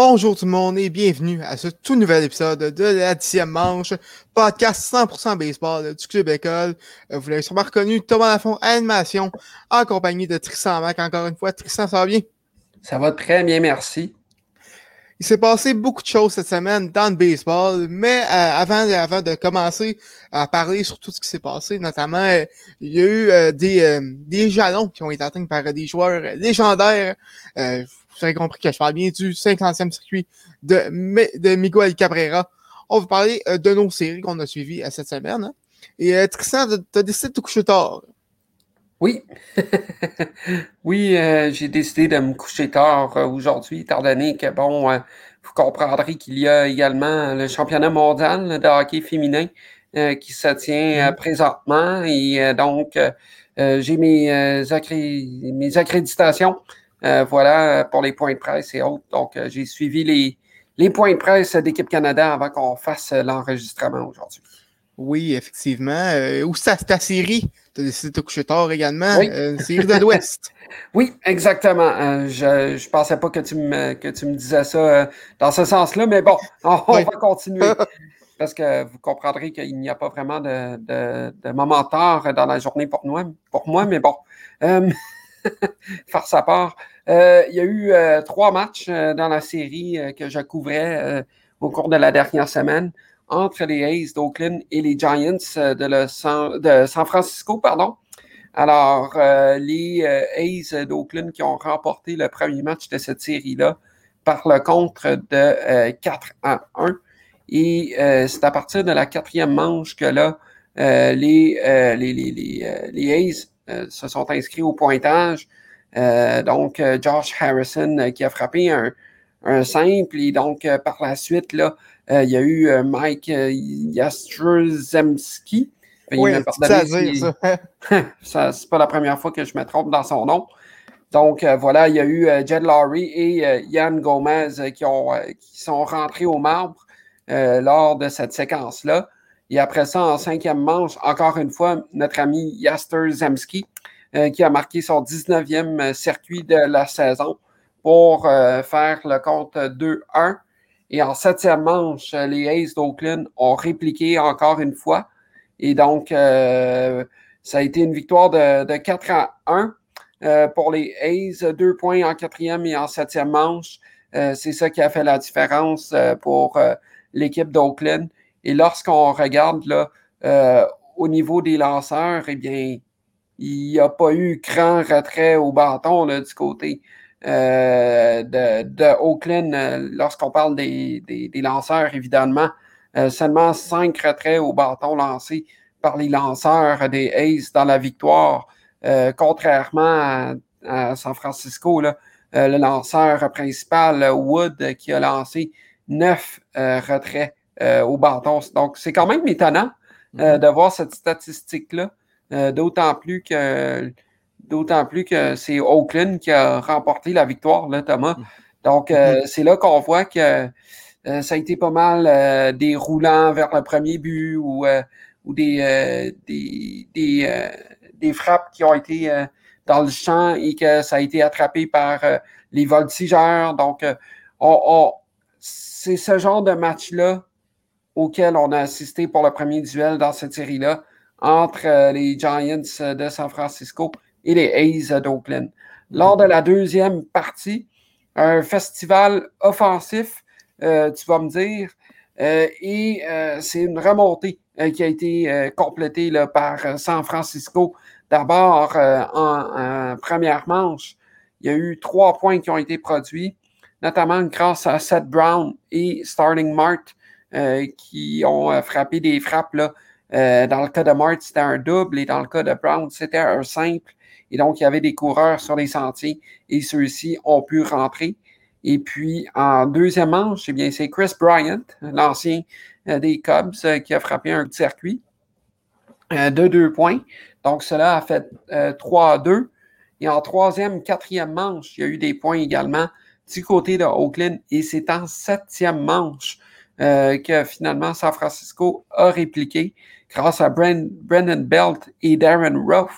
Bonjour tout le monde et bienvenue à ce tout nouvel épisode de la dixième manche, podcast 100% baseball du Club École. Euh, vous l'avez sûrement reconnu, Thomas Lafont animation, en compagnie de Tristan Mac. Encore une fois, Tristan, ça va bien? Ça va très bien, merci. Il s'est passé beaucoup de choses cette semaine dans le baseball, mais euh, avant, avant de commencer à parler sur tout ce qui s'est passé, notamment, euh, il y a eu des, des jalons qui ont été atteints par des joueurs légendaires vous avez compris que je parle bien du 50e circuit de, de Miguel Cabrera. On va parler euh, de nos séries qu'on a suivies euh, cette semaine. Hein. Et euh, Tristan, tu as décidé de te coucher tard. Oui. oui, j'ai décidé de me coucher tard aujourd'hui, étant donné que, bon, vous comprendrez qu'il y a également le championnat mondial de hockey féminin qui se tient mm-hmm. présentement. Et donc, j'ai mes, mes accréditations euh, voilà pour les points de presse et autres. Donc, euh, j'ai suivi les, les points de presse d'Équipe Canada avant qu'on fasse l'enregistrement aujourd'hui. Oui, effectivement. Euh, où ça, ta série? Tu as décidé de te coucher tard également? Oui. série de l'Ouest. oui, exactement. je ne pensais pas que tu me, que tu me disais ça dans ce sens-là, mais bon, on, va continuer. parce que vous comprendrez qu'il n'y a pas vraiment de, de, de moment tard dans la journée pour, nous, pour moi, mais bon. farce à part. Euh, il y a eu euh, trois matchs euh, dans la série que je couvrais au cours de la dernière semaine entre les A's d'Oakland et les Giants de, San, de San Francisco. Pardon. Alors, les A's d'Oakland qui ont remporté le premier match de cette série-là par le contre de 4 à 1. Et c'est à partir de la quatrième manche que là, les, les, les, les A's euh, se sont inscrits au pointage. Euh, donc, euh, Josh Harrison qui a frappé un, simple. Et donc, par la suite, là, il y a eu Mike Jastrzemski. Oui, ça. c'est pas la première fois que je me trompe dans son nom. Donc, voilà, il y a eu Jed Laurie et Yann Gomez qui, ont, qui sont rentrés au marbre lors de cette séquence-là. Et après ça, en cinquième manche, encore une fois, notre ami Yaster Zemski, euh, qui a marqué son 19e euh, circuit de la saison pour euh, faire le compte 2-1. Et en septième manche, les Aces d'Oakland ont répliqué encore une fois. Et donc, ça a été une victoire de, de 4 à 1 pour les Aces. Deux points en quatrième et en septième manche. C'est ça qui a fait la différence pour l'équipe d'Oakland. Et lorsqu'on regarde là, euh, au niveau des lanceurs, eh bien, il n'y a pas eu grand retrait au bâton là, du côté euh, de, de, Oakland. Euh, lorsqu'on parle des, des, lanceurs, évidemment, seulement cinq retraits au bâton lancés par les lanceurs des Aces dans la victoire, contrairement à, San Francisco, là, le lanceur principal, Wood, qui a lancé neuf retraits euh, au bâton. Donc, c'est quand même étonnant euh, mhm. de voir cette statistique-là, euh, d'autant plus que d'autant plus que c'est Oakland qui a remporté la victoire, là, Thomas. Mhm. Donc, mhm. c'est là qu'on voit que ça a été pas mal des roulants vers le premier but ou, ou des, des, des, des, frappes qui ont été dans le champ et que ça a été attrapé par les voltigeurs. Donc, on, on c'est ce genre de match-là auquel on a assisté pour le premier duel dans cette série-là entre euh, les Giants de San Francisco et les A's d'Oakland. Lors de la deuxième partie, un festival offensif, euh, tu vas me dire, euh, et c'est une remontée qui a été complétée là, par San Francisco. D'abord, en, première manche, il y a eu trois points qui ont été produits, notamment grâce à Seth Brown et Starling Mart euh, qui ont euh, frappé des frappes. Là. Euh, dans le cas de Mart, c'était un double et dans le cas de Brown, c'était un simple. Et donc, il y avait des coureurs sur les sentiers et ceux-ci ont pu rentrer. Et puis, en deuxième manche, eh bien, c'est Chris Bryant, l'ancien des Cubs, qui a frappé un circuit de deux points. Donc, cela a fait 3-2. Et en troisième, quatrième manche, il y a eu des points également du côté de Oakland. Et c'est en septième manche euh, que finalement San Francisco a répliqué grâce à Brendan Belt et Darren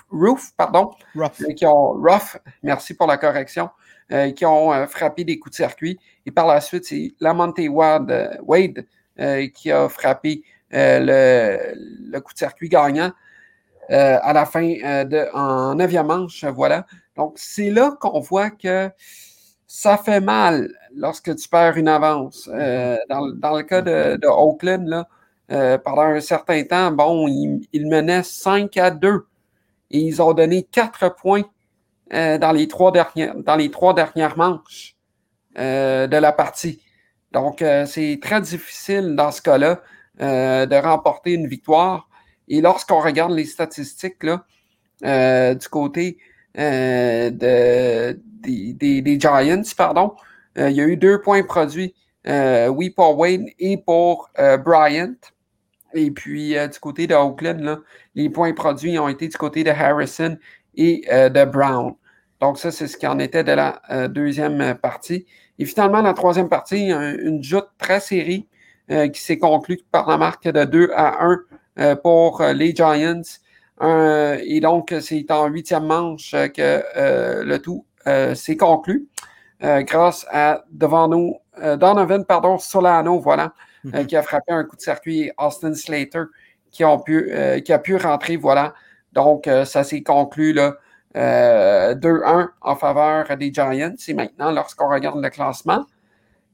Roof, pardon, qui ont Ruff, merci pour la correction, qui ont frappé des coups de circuit. Et par la suite, c'est Lamonte Wade, Wade qui a frappé le, le, coup de circuit gagnant. Euh, à la fin euh, de, en neuvième manche, voilà. Donc, c'est là qu'on voit que ça fait mal lorsque tu perds une avance. Euh, dans, le cas de, Oakland, là, pendant un certain temps, bon, ils, menaient 5 à 2 et ils ont donné 4 points dans, les trois dernières, dans les trois dernières manches de la partie. Donc, c'est très difficile dans ce cas-là de remporter une victoire. Et lorsqu'on regarde les statistiques là, euh, du côté euh, de, des, Giants, pardon, euh, il y a eu deux points produits, oui, pour Wayne et pour Bryant. Et puis, du côté de Oakland, là, les points produits ont été du côté de Harrison et de Brown. Donc, ça, c'est ce qui en était de la deuxième partie. Et finalement, la troisième partie, une joute très série qui s'est conclue par la marque de 2 à 1 euh, pour euh, les Giants. et donc, c'est en huitième manche que euh, le tout s'est conclu grâce à devant nous, Donovan pardon, Solano, voilà, mhm. qui a frappé un coup de circuit Austin Slater qui, ont pu, qui a pu rentrer, voilà. Donc, ça s'est conclu là, 2-1 en faveur des Giants. Et maintenant, lorsqu'on regarde le classement,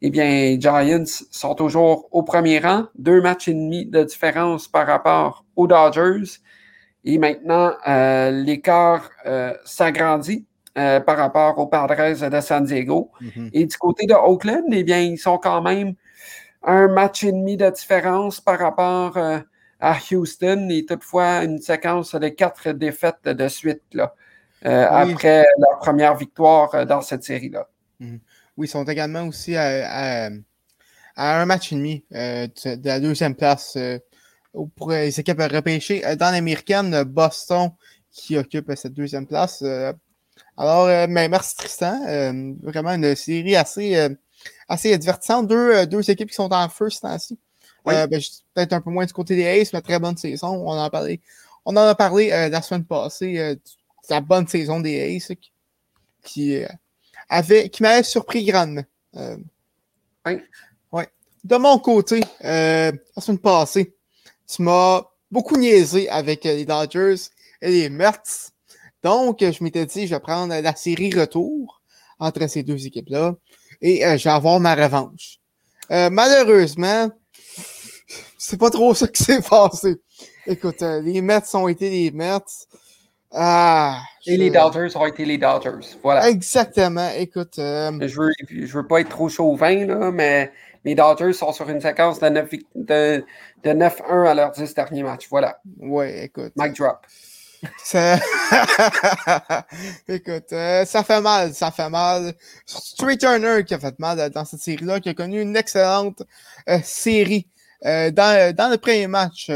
eh bien, les Giants sont toujours au premier rang, deux matchs et demi de différence par rapport aux Dodgers. Et maintenant, euh, l'écart euh, s'agrandit euh, par rapport aux Padres de San Diego. Mm-hmm. Et du côté de Oakland, eh bien, ils sont quand même un match et demi de différence par rapport à Houston et toutefois une séquence de quatre défaites de suite là, après leur première victoire dans cette série-là. Mm-hmm. Oui, ils sont également aussi à, un match et demi euh, de la deuxième place euh, pour les équipes repêchées. Euh, dans l'américaine, Boston qui occupe cette deuxième place. Alors, mais merci Tristan. vraiment une série assez, assez divertissante. Deux, deux équipes qui sont en feu ce temps-ci. Ben, peut-être un peu moins du côté des Aces, mais très bonne saison. On en a parlé, on en a parlé la semaine passée de la bonne saison des Aces qui, avait, qui m'avait surpris grandement. Euh, oui. Ouais. De mon côté, euh, la semaine passée, tu m'as beaucoup niaisé avec les Dodgers et les Mets. Donc, je m'étais dit, je vais prendre la série retour entre ces deux équipes-là et euh, je vais avoir ma revanche. Euh, malheureusement, c'est pas trop ça qui s'est passé. Écoute, euh, les Mets ont été les Mets. Ah, Et les Dodgers ont été les Dodgers. Voilà. Exactement. Écoute. Euh, je, veux, je veux pas être trop chauvin, là, mais les Dodgers sont sur une séquence de 9-1 de, de à leurs 10 derniers matchs. Voilà. Ouais, écoute. Mic drop. Ça... écoute, euh, ça fait mal, ça fait mal. Trey Turner qui a fait mal dans cette série-là, qui a connu une excellente euh, série. dans, dans le premier match,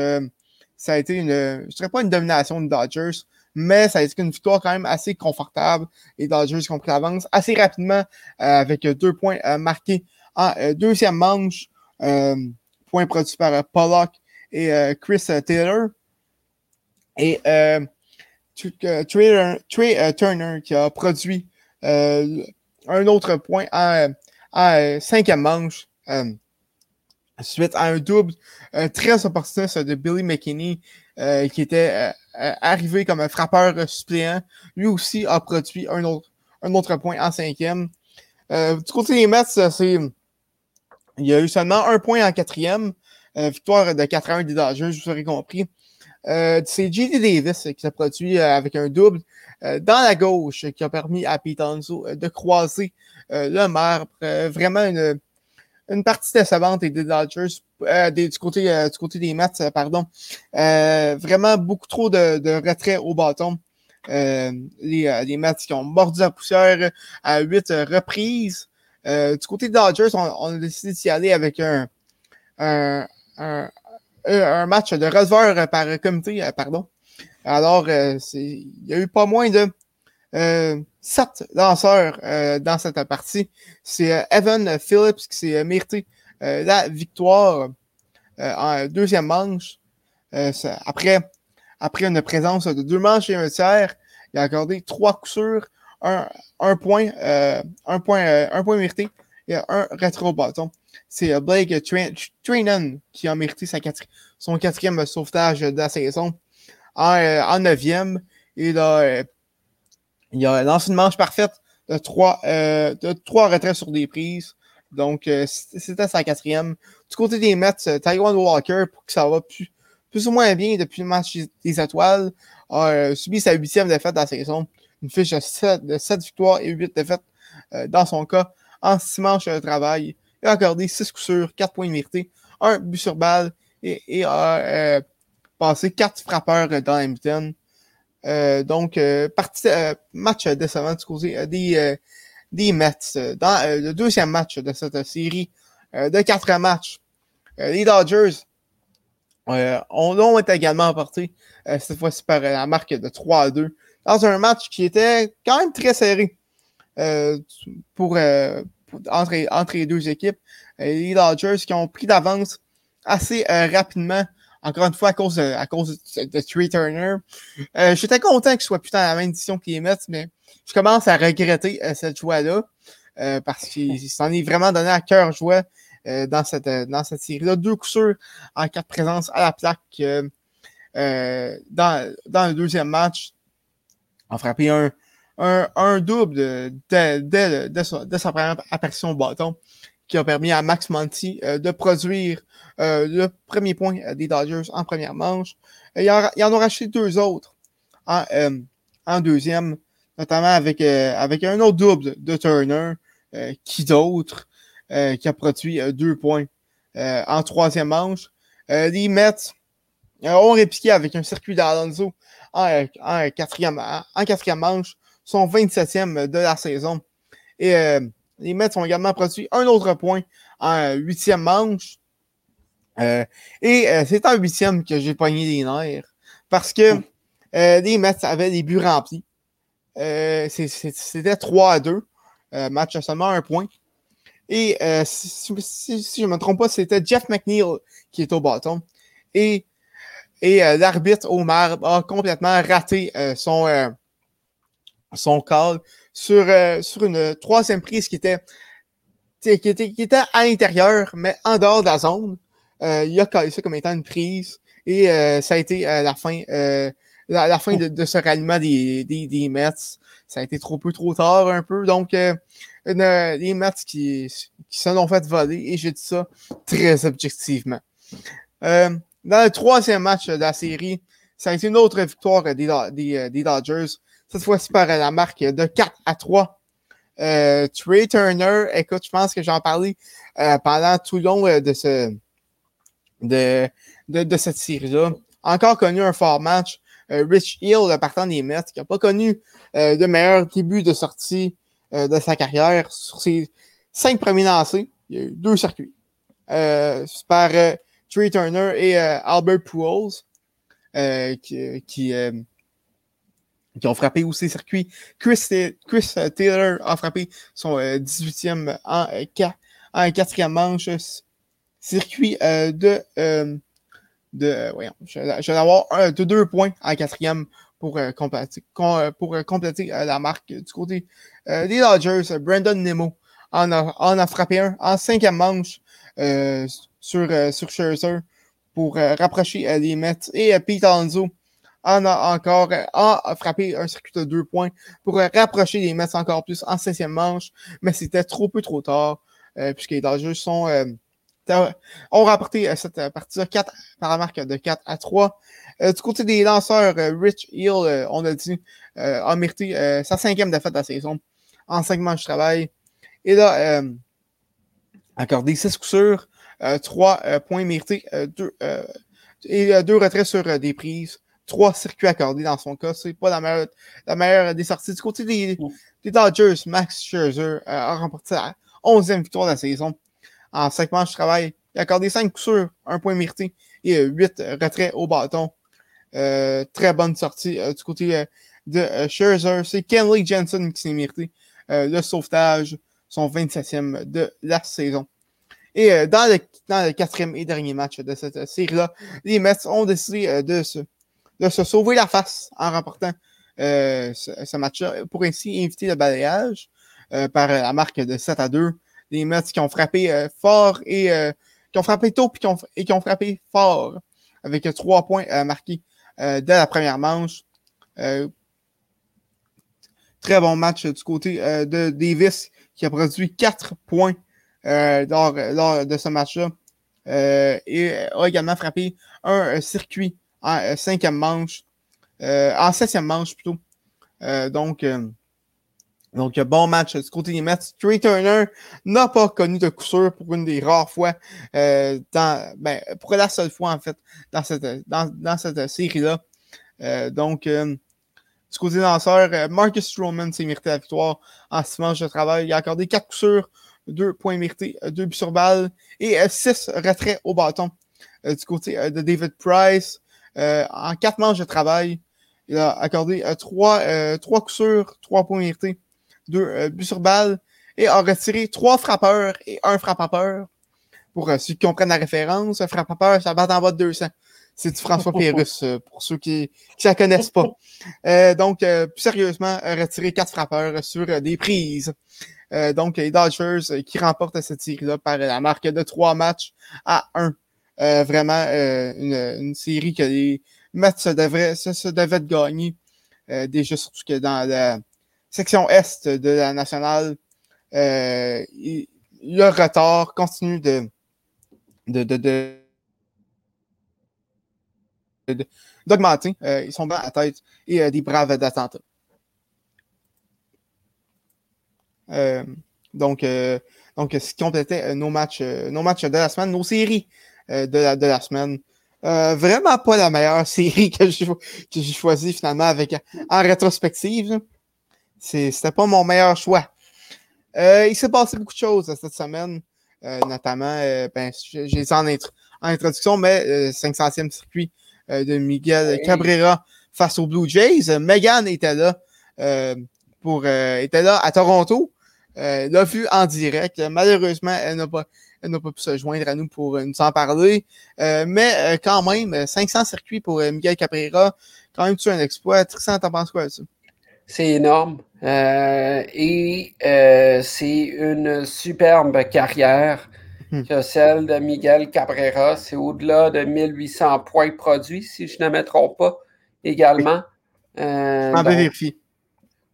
ça a été une, je dirais pas une domination de Dodgers, mais ça a été une victoire quand même assez confortable. Les Dodgers qui ont pris l'avance assez rapidement euh, avec deux points euh, marqués en euh, deuxième manche. point produit par Pollock et Chris Taylor. Et Trey, Turner qui a produit un autre point en, en cinquième manche suite à un double très opportuniste de Billy McKinney qui était euh, arrivé comme un frappeur suppléant, lui aussi a produit un autre, un autre point en cinquième. Euh, du côté des Mets, c'est il y a eu seulement un point en quatrième. Euh, victoire de 4 1 des Dodgers, vous aurez compris. c'est J.D. Davis qui s'est produit avec un double dans la gauche qui a permis à Pete de croiser le marbre. vraiment une, une partie décevante des Dodgers, euh, du, côté, euh, du côté des Mets, euh, pardon. vraiment beaucoup trop de, de retrait au bâton. les, les Mets qui ont mordu la poussière à huit reprises. du côté des Dodgers, on, a décidé d'y aller avec un, un, un, match de receveur par comité, pardon. Alors, il y a eu pas moins de euh, sept lanceurs euh, dans cette partie. C'est euh, Evan Phillips qui s'est mérité la victoire en deuxième manche. après, après une présence de deux manches et un tiers, il a accordé trois coups un, un point, un point, un point mérité et un rétro-bâton. C'est Blake Trinan qui a mérité son quatrième sauvetage de la saison. En, neuvième, il a, il a lancé une manche parfaite de trois, de trois retraits sur des prises. Donc, euh, c'était sa quatrième. Du côté des Mets, euh, Taiwan Walker, pour que ça va plus, plus ou moins bien depuis le match des étoiles, a euh, subi sa huitième défaite de la saison. Une fiche de 7, de victoires et 8 défaites dans son cas en six manches de travail. Il a accordé 6 coups sûrs, 4 points de mérité, un but sur balle et, a passé 4 frappeurs dans Hamilton. donc, partie, match décevant du côté des des Mets euh, dans euh, le deuxième match de cette série euh, de quatre matchs. les Dodgers ont, été également emportés, cette fois-ci par la marque de 3 à 2, dans un match qui était quand même très serré pour, entre, entre, les deux équipes. les Dodgers qui ont pris d'avance assez rapidement encore une fois à cause de, à cause de, Trey Turner. J'étais content qu'il soit plus dans la même édition que les Mets, mais je commence à regretter euh, cette joie-là euh, parce qu'il s'en est vraiment donné à cœur joie euh, dans cette, dans cette série-là. Deux coups sûrs en quatre présences à la plaque dans, dans le deuxième match. On frappé un, un, un double de, de, de, sa, première apparition au bâton qui a permis à Max Monty de produire le premier point des Dodgers en première manche. il, en, il en a racheté deux autres en, en deuxième notamment avec, euh, avec un autre double de Turner, euh, qui d'autre, euh, qui a produit deux points en troisième manche. les Mets ont répliqué avec un circuit d'Alonso en, en, quatrième, en, quatrième manche, son 27e de la saison. Et les Mets ont également produit un autre point en huitième manche. et c'est en huitième que j'ai pogné les nerfs. Parce que les Mets avaient des buts remplis. Euh, c'était 3 à 2. Euh, match à seulement un point. Et euh, si, je ne me trompe pas, c'était Jeff McNeil qui est au bâton. Et, et l'arbitre Omar a complètement raté son, son call sur, sur une troisième prise qui était, qui était, qui était à l'intérieur, mais en dehors de la zone. il a callé ça comme étant une prise. Et ça a été la fin la, la fin de, de, ce ralliement des, des, des, Mets, ça a été trop peu trop tard un peu. Donc, euh, une, les Mets qui, qui s'en ont fait voler, et j'ai dit ça très objectivement. Euh, dans le troisième match de la série, ça a été une autre victoire des, des, des Dodgers, cette fois-ci par la marque de 4 à 3. Euh, Trey Turner, écoute, je pense que j'en parlais euh, pendant tout le long euh, de, ce, de, de, de cette série-là. Encore connu un fort match. Euh, Rich Hill, partant des Mets, qui n'a pas connu euh, de meilleur début de sortie euh, de sa carrière. Sur ses cinq premiers lancés, il y a eu deux circuits. par Trey Turner et Albert Pujols, qui, qui, qui, ont frappé aussi circuits. Chris, Chris Taylor a frappé son 18e en, en quatrième manche. Circuit de de, euh, voyons, je, vais avoir deux points en quatrième pour, euh, compléter, euh, la marque du côté des Dodgers. Brandon Nemo en a, en a frappé un en cinquième manche sur, sur Scherzer pour rapprocher les Mets. Et Pete Alonso en a encore a frappé un circuit de deux points pour rapprocher les Mets encore plus en cinquième manche, mais c'était trop peu trop tard, puisque les Dodgers sont on rapporté euh, cette euh, partie-là 4 par la marque de 4 à 3. Euh, du côté des lanceurs, Rich Hill, on a dit, a mérité sa cinquième défaite de la saison en 5 matchs de travail. Et là, accordé 6 coups sûrs, 3 points mérités, 2 et deux retraits sur des prises, 3 circuits accordés dans son cas. C'est pas la meilleure, la meilleure des sorties. Du côté des, des Dodgers, Max Scherzer a remporté la 11e victoire de la saison en cinq manches de travail. Il a accordé cinq coups sûrs, un point mérité et euh, huit retraits au bâton. Euh, très bonne sortie euh, du côté de Scherzer. C'est Kenley Jensen qui s'est mérité le sauvetage, son 27e de la saison. Et dans, le, dans le quatrième et dernier match de cette série-là, les Mets ont décidé de, se, de se sauver la face en remportant ce, ce match-là pour ainsi éviter le balayage par la marque de 7 à 2. Les Mets qui ont frappé fort et qui ont frappé tôt qui ont, et qui ont frappé fort avec trois points marqués dès la première manche. Très bon match du côté euh, de Davis qui a produit 4 points euh, lors, lors, de ce match-là. Euh, et a également frappé un circuit en cinquième manche, en septième manche plutôt. donc, donc, bon match du côté des Mets. Trey Turner n'a pas connu de coup sûr pour une des rares fois, dans, ben, pour la seule fois en fait, dans cette, dans, dans cette série-là. donc, du côté lanceur, euh, Marcus Stroman s'est mérité la victoire en ce match de travail. Il a accordé 4 coups sûrs, 2 points mérités, 2 buts sur balle et 6 euh, retraits au bâton. Euh, du côté de David Price, en 4 manches de travail, il a accordé 3, 3 coups sûrs, 3 points mérités, 2 buts sur balle et a retiré 3 frappeurs et 1 frappe peur. Pour ceux qui comprennent la référence, un frappe ça bat en bas de 200. C'est du François Pérusse, euh, pour ceux qui ne la connaissent pas. Euh, donc, euh, plus sérieusement, retirer quatre frappeurs sur des prises. donc, les Dodgers qui remportent cette série-là par la marque de trois matchs à un. Vraiment une, série que les Mets se devaient, se, devaient de gagner. déjà, surtout que dans la section Est de la nationale, le retard continue de, d'augmenter. Euh, ils sont bien à tête et euh, des braves d'Atlanta. Euh, donc, donc, ce qui complétait nos matchs, nos matchs de la semaine, nos séries de, la, de la semaine. vraiment pas la meilleure série que j'ai choisie finalement avec en rétrospective. C'était pas mon meilleur choix. il s'est passé beaucoup de choses cette semaine, notamment, ben, j'ai en, en, introduction, mais 500e circuit euh, de Miguel Cabrera face aux Blue Jays. Euh, Megan était là euh, pour était là à Toronto. l'a vu en direct. Malheureusement, elle n'a pas, n'a pas pu se joindre à nous pour nous en parler. mais quand même, 500 circuits pour Miguel Cabrera, quand même, tu un exploit. Tristan, t'en penses quoi là-dessus? C'est énorme. et c'est une superbe carrière. Hmm. que celle de Miguel Cabrera. C'est au-delà de 1800 points produits, si je ne me trompe pas, également. Euh, On vérifie.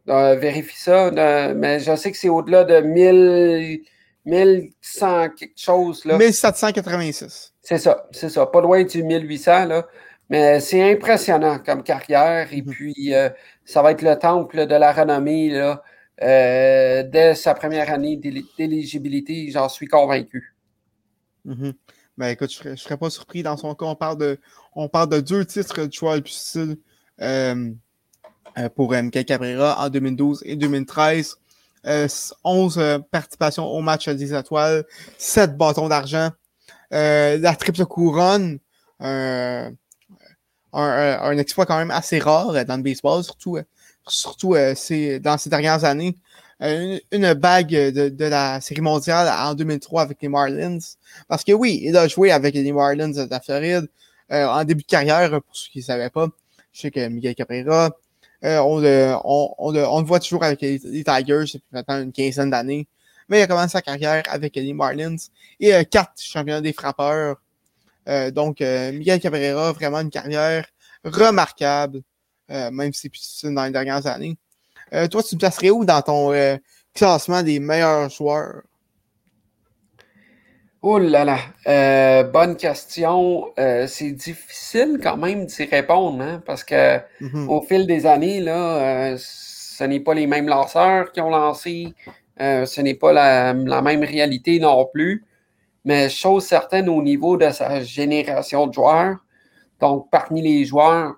Euh, vérifie ça, mais je sais que c'est au-delà de 1000, 1100 quelque chose. Là. 1786. C'est ça, c'est ça. Pas loin du 1800, là. Mais c'est impressionnant comme carrière. Et hmm. puis, euh, ça va être le temple de la renommée là, euh, dès sa première année d'éligibilité, j'en suis convaincu. Mhm. Ben écoute, je ne serais, pas surpris. Dans son cas, on parle de, on parle de deux titres de choix le plus style euh, pour MK Cabrera en 2012 et 2013. 11 euh, participations au match des étoiles, 7 bâtons d'argent, la triple couronne, un, exploit quand même assez rare dans le baseball, surtout, dans ces dernières années. Euh, une, bague de, la Série mondiale en 2003 avec les Marlins. Parce que oui, il a joué avec les Marlins de la Floride euh, en début de carrière, pour ceux qui ne savaient pas. Je sais que Miguel Cabrera, euh, on, le, on, on, le, voit toujours avec les, Tigers depuis maintenant une quinzaine d'années. Mais il a commencé sa carrière avec les Marlins et quatre championnats des frappeurs. donc, Miguel Cabrera, vraiment une carrière remarquable, même si c'est dans les dernières années. Euh, toi, tu te placerais où dans ton euh, classement des meilleurs joueurs? Oh là là, euh, bonne question. c'est difficile quand même d'y répondre, hein, parce que mm-hmm. au fil des années, là, ce n'est pas les mêmes lanceurs qui ont lancé, ce n'est pas la, même réalité non plus. Mais chose certaine au niveau de sa génération de joueurs, donc parmi les joueurs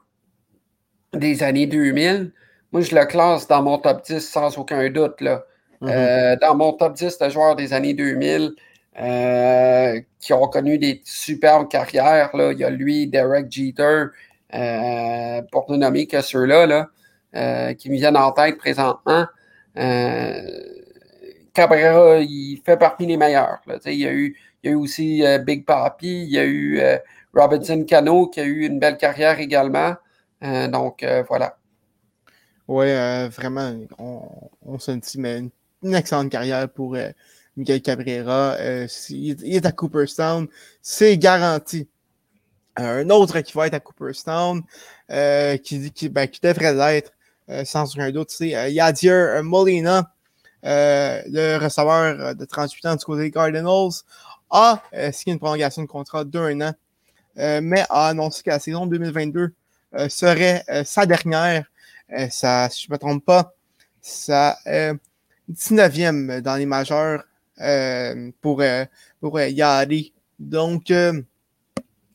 des années 2000, moi, je le classe dans mon top 10 sans aucun doute. Là. Euh, dans mon top 10 de joueurs des années 2000 euh, qui ont connu des superbes carrières, là, il y a lui, Derek Jeter, euh, pour ne nommer que ceux-là là, qui me viennent en tête présentement, Cabrera, il fait parmi les meilleurs. Il, y a eu, il y a eu aussi Big Papi, il y a eu Robinson Cano qui a eu une belle carrière également. donc, voilà. Oui, vraiment, on, on mais une, excellente carrière pour Miguel Cabrera. il, est à Cooperstown, c'est garanti. un autre qui va être à Cooperstown, qui, qui, ben, qui devrait l'être, euh, sans aucun doute, c'est euh, Yadier Molina, euh, le receveur de 38 ans du côté des Cardinals, a signé une prolongation de contrat d'un an, mais a annoncé que la saison 2022 serait sa dernière. ça, si je ne me trompe pas, sa 19e dans les majeurs pour, pour Yadi. Donc,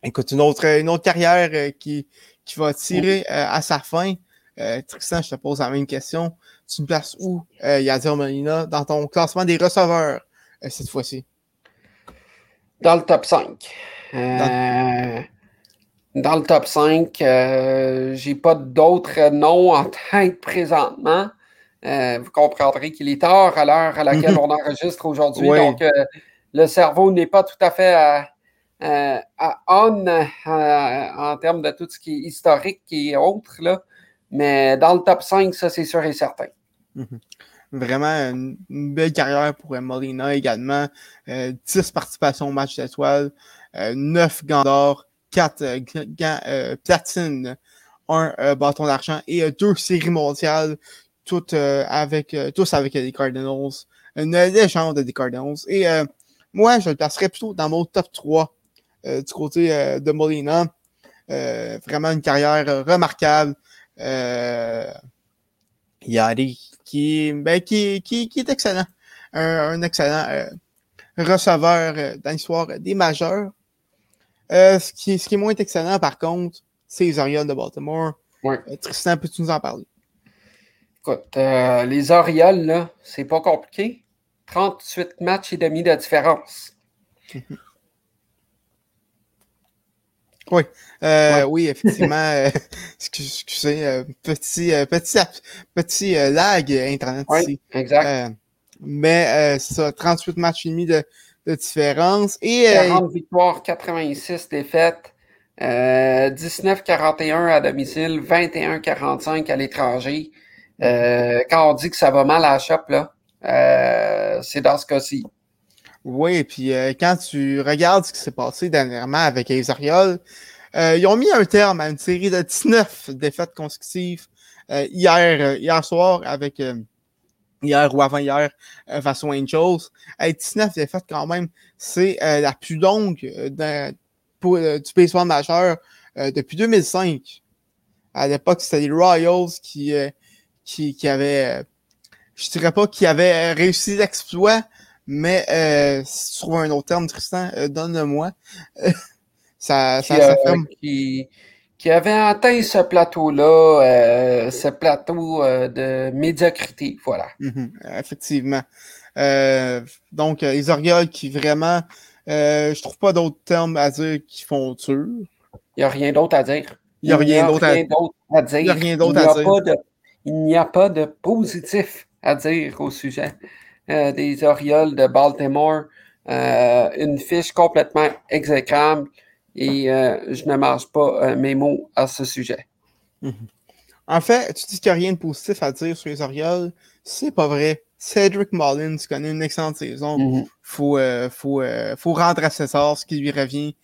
écoute, une autre, une autre carrière qui, qui va tirer à sa fin. Euh, Tristan, je te pose la même question. Tu me places où, euh, Yadir Molina, dans ton classement des receveurs euh, cette fois-ci? Dans le top 5. Euh, dans... le top 5, j'ai pas d'autres noms en tête présentement. Vous comprendrez qu'il est tard à l'heure à laquelle on enregistre aujourd'hui. Donc, le cerveau n'est pas tout à fait à, à on en termes de tout ce qui est historique et autres. Là. Mais dans le top 5, ça, c'est sûr et certain. Mhm. Vraiment une, belle carrière pour Molina également. 10 euh, participations au match d'étoiles, 9 euh, gants d'or, 4 euh, gants platine, 1 bâton d'argent et 2 séries mondiales, toutes avec, tous avec les Cardinals. Une légende des Cardinals. Et moi, je le placerais plutôt dans mon top 3 du côté de Molina. vraiment une carrière remarquable. Euh, Yari, qui, ben, qui, qui, qui est excellent. Un, excellent euh, receveur euh, dans l'histoire des majeurs. Euh, ce, qui, ce qui est moins excellent, par contre, c'est les Orioles de Baltimore. Tristan, peux-tu nous en parler? Écoute, les Orioles, là, c'est pas compliqué. 38 matchs et demi de différence. Oui, euh, oui, effectivement. Euh, excusez, euh, petit, petit, petit lag Internet oui, Exact. mais ça, 38 matchs et demi de, de différence. Et, 40 victoires, 86 défaites, 19-41 à domicile, 21-45 à l'étranger. Quand on dit que ça va mal à la shop, là, c'est dans ce cas-ci. Oui, puis euh, quand tu regardes ce qui s'est passé dernièrement avec les Orioles, euh, ils ont mis un terme à une série de 19 défaites consécutives euh, hier, hier soir avec hier ou avant-hier face aux Angels. 19 défaites quand même, c'est la plus longue pour, du baseball majeur depuis 2005. À l'époque, c'était les Royals qui, qui, qui avaient, je dirais pas qui avaient réussi l'exploit, mais euh, si tu trouves un autre terme, Tristan, euh, donne-le-moi. ça, qui, ça, qui, qui, avait atteint ce plateau-là, euh, ce plateau de médiocrité, voilà. Mhm, effectivement. donc, les Orioles qui vraiment, je trouve pas d'autres termes à dire qui font dur. Il n'y a rien d'autre à dire. Il n'y a rien d'autre à, dire. Il n'y a rien d'autre à dire. Il n'y a pas de positif à dire au sujet. Euh, des Orioles de Baltimore. Euh, une fiche complètement exécrable et euh, je ne marche pas mes mots à ce sujet. Mhm. En fait, tu dis qu'il n'y a rien de positif à dire sur les Orioles. C'est pas vrai. Cedric Mullins connaît une excellente saison. Il mhm. faut, faut, faut rendre à César ce qui lui revient.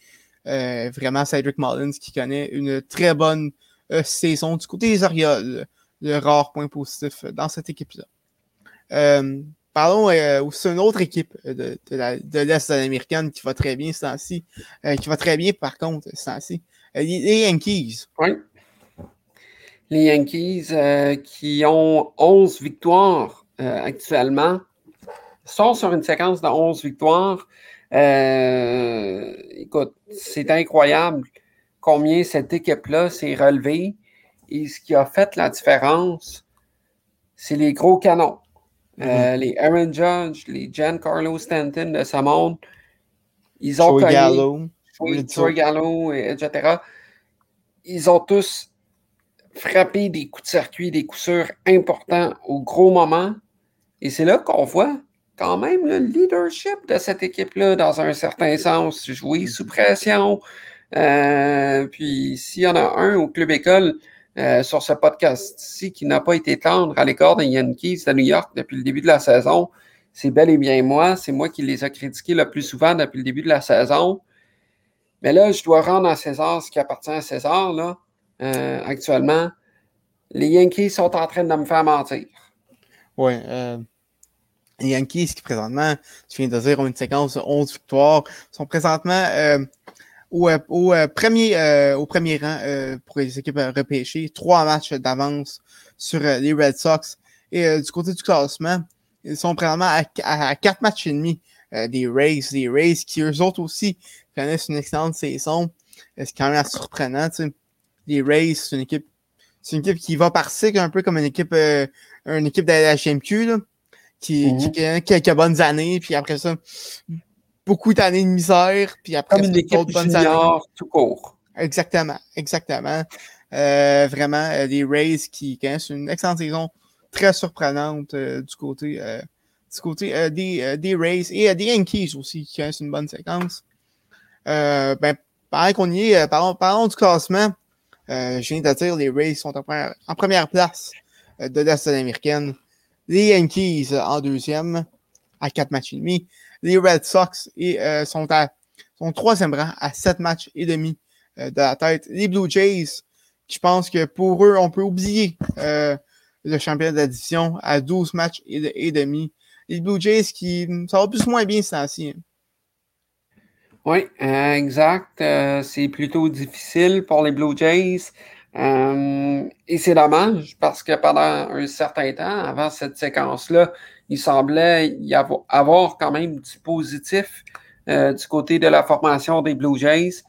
vraiment, Cedric Mullins qui connaît une très bonne saison du côté des Orioles. Le rare point positif dans cette équipe-là. Parlons euh, aussi d'une autre équipe de, de, de l'Est américaine qui va très bien. Euh, qui va très bien, par contre, temps-ci. Euh, les, Yankees. Oui. Les Yankees qui ont 11 victoires actuellement sont sur une séquence de 11 victoires. écoute, c'est incroyable combien cette équipe-là s'est relevée. Et ce qui a fait la différence, c'est les gros canons. Euh, les Aaron Judge, les Giancarlo Stanton de ce monde, ils ont connu, Gallo, Gallo, etc. Ils ont tous frappé des coups de circuit, des coups sûrs importants au gros moment. Et c'est là qu'on voit quand même le leadership de cette équipe-là, dans un certain sens, jouer sous pression. Euh, puis s'il y en a un au club école euh, sur ce podcast-ci qui n'a pas été tendre à l'écart des Yankees de New York depuis le début de la saison, c'est bel et bien moi. C'est moi qui les a critiqués le plus souvent depuis le début de la saison. Mais là, je dois rendre à César ce qui appartient à César, là, euh, actuellement. Les Yankees sont en train de me faire mentir. Oui. Euh, les Yankees qui présentement, tu viens de dire, ont une séquence de 11 victoires, sont présentement au, au, premier, au premier rang pour les équipes repêchées. Trois matchs d'avance sur les Red Sox. Et du côté du classement, ils sont présentement à, à, quatre matchs et demi des Rays. Des Rays qui, eux autres aussi, connaissent une excellente saison. C'est quand même assez surprenant. Tu sais. Les Rays, c'est une équipe c'est une équipe qui va par cycle un peu comme une équipe euh, une équipe de la HMQ là, qui, qui, qui, a quelques bonnes années, puis après ça, beaucoup d'années de misère, puis après comme une équipe bonnes années. tout court. Exactement, exactement. Euh, vraiment, euh, les Rays qui connaissent une excellente saison très surprenante euh, du côté, euh, du côté des, des Rays et des Yankees aussi qui connaissent une bonne séquence. ben, pareil qu'on y est, parlons, parlons du classement. Je viens de dire, les Rays sont en première, en première place de l'Est américaine. Les Yankees en deuxième à quatre matchs et demi. Les Red Sox euh, sont à sont troisième rang à sept matchs et demi de la tête. Les Blue Jays, je pense que pour eux, on peut oublier le championnat division à 12 matchs et, demi. Les Blue Jays qui ça va plus ou moins bien ça ci oui, euh, exact. Euh, c'est plutôt difficile pour les Blue Jays. Euh, et c'est dommage parce que pendant un certain temps, avant cette séquence-là, il semblait y avoir, quand même du positif du côté de la formation des Blue Jays.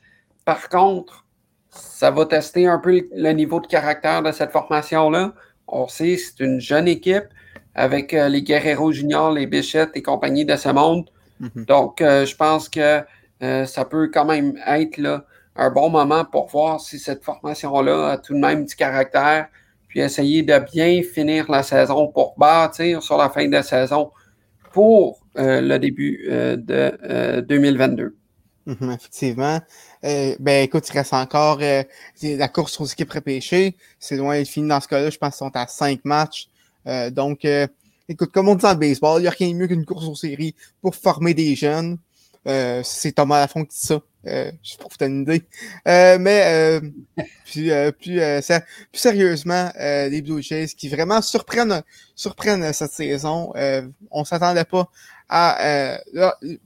Par contre, ça va tester un peu le niveau de caractère de cette formation-là. On sait c'est une jeune équipe avec les Guerrero Juniors, les Bichettes et compagnie de ce monde. Mm-hmm. Donc, je pense que euh, ça peut quand même être là, un bon moment pour voir si cette formation-là a tout de même du caractère, puis essayer de bien finir la saison pour bâtir sur la fin de la saison pour euh, le début euh, de 2022. Mhm, effectivement. ben écoute, il reste encore la course aux équipes repêchées. C'est loin d'être fini dans ce cas-là. Je pense qu'ils sont à cinq matchs. donc, écoute, comme on dit en baseball, il n'y a rien de mieux qu'une course aux séries pour former des jeunes. Euh, c'est Thomas Lafont qui dit ça. Euh, je trouve que une idée. Euh, mais euh, plus, euh, plus, plus, sérieusement, les Blue Jays qui vraiment surprennent, surprennent cette saison. on s'attendait pas à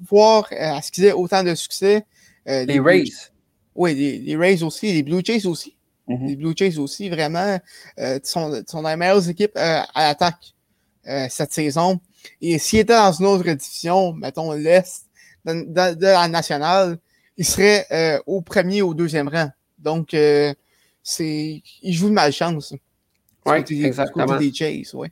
voir à ce qu'ils aient autant de succès. les, Rays. Oui, les, les, Rays aussi, les Blue Jays aussi. Mm-hmm. Les Blue Jays aussi, vraiment, sont, sont dans les meilleures équipes à l'attaque cette saison. Et s'ils étaient dans une autre division, mettons l'Est, de, la nationale, il serait euh, au premier ou au deuxième rang. Donc, euh, c'est, il joue de malchance. Oui, exactement. Des Chase, ouais.